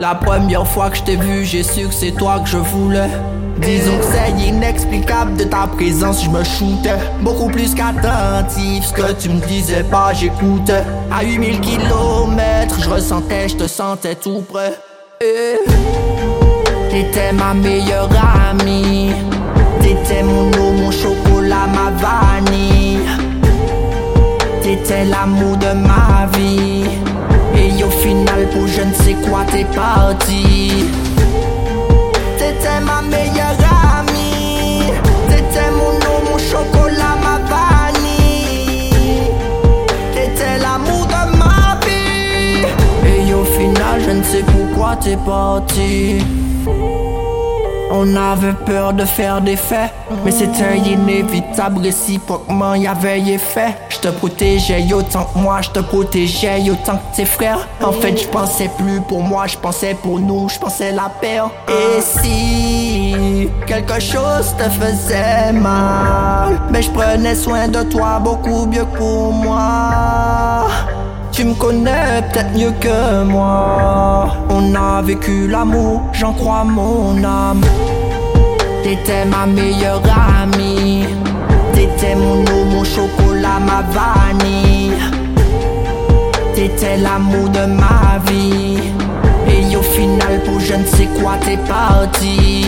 La première fois que je t'ai vu, j'ai su que c'est toi que je voulais. Disons que c'est inexplicable de ta présence, je me shootais. Beaucoup plus qu'attentif, ce que tu me disais pas, j'écoutais. À 8000 km, je ressentais, je te sentais tout près. Et T'étais ma meilleure amie. T'étais mon eau, mon chocolat, ma vanille. T'étais l'amour de ma vie. T'es parti. T'étais ma meilleure amie. T'étais mon eau, mon chocolat, ma vanille. T'étais l'amour de ma vie. Et au final, je ne sais pourquoi t'es parti. On avait peur de faire des faits, mais c'était inévitable réciproquement, y avait effet. Je te protégeais autant que moi, je te protégeais autant que tes frères. En fait, je pensais plus pour moi, je pensais pour nous, je pensais la paix. Et si quelque chose te faisait mal, mais je prenais soin de toi beaucoup mieux pour moi. Tu me connais peut-être mieux que moi. On a vécu l'amour, j'en crois mon âme. T'étais ma meilleure amie. T'étais mon eau, mon chocolat, ma vanille. T'étais l'amour de ma vie. Et au final, pour je ne sais quoi, t'es parti.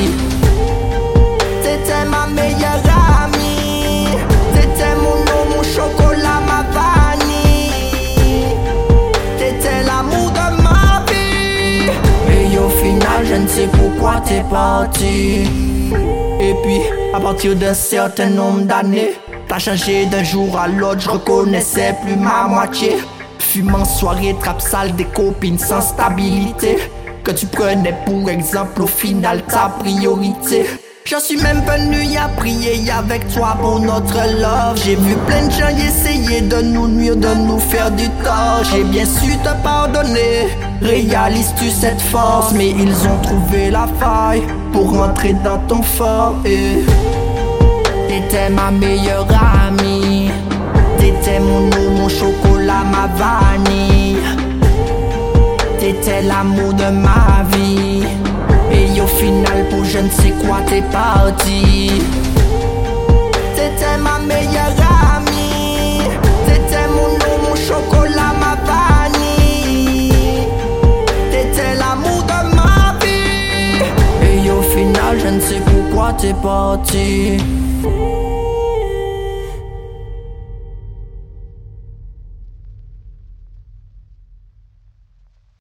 Sais pourquoi t'es parti. Et puis, à partir d'un certain nombre d'années, t'as changé d'un jour à l'autre, je reconnaissais plus ma moitié. Fumant soirée, trappe sale, des copines sans stabilité. Que tu prenais pour exemple, au final, ta priorité. J'en suis même venu à prier avec toi pour notre love. J'ai vu plein de gens essayer de nous nuire, de nous faire du tort. J'ai bien su te pardonner. Réalises-tu cette force? Mais ils ont trouvé la faille pour rentrer dans ton fort. Et t'étais ma meilleure amie. T'étais mon eau, mon chocolat, ma vanille. T'étais l'amour de ma vie. Et au final, pour je ne sais quoi, t'es parti. Je ne sais pourquoi t'es parti.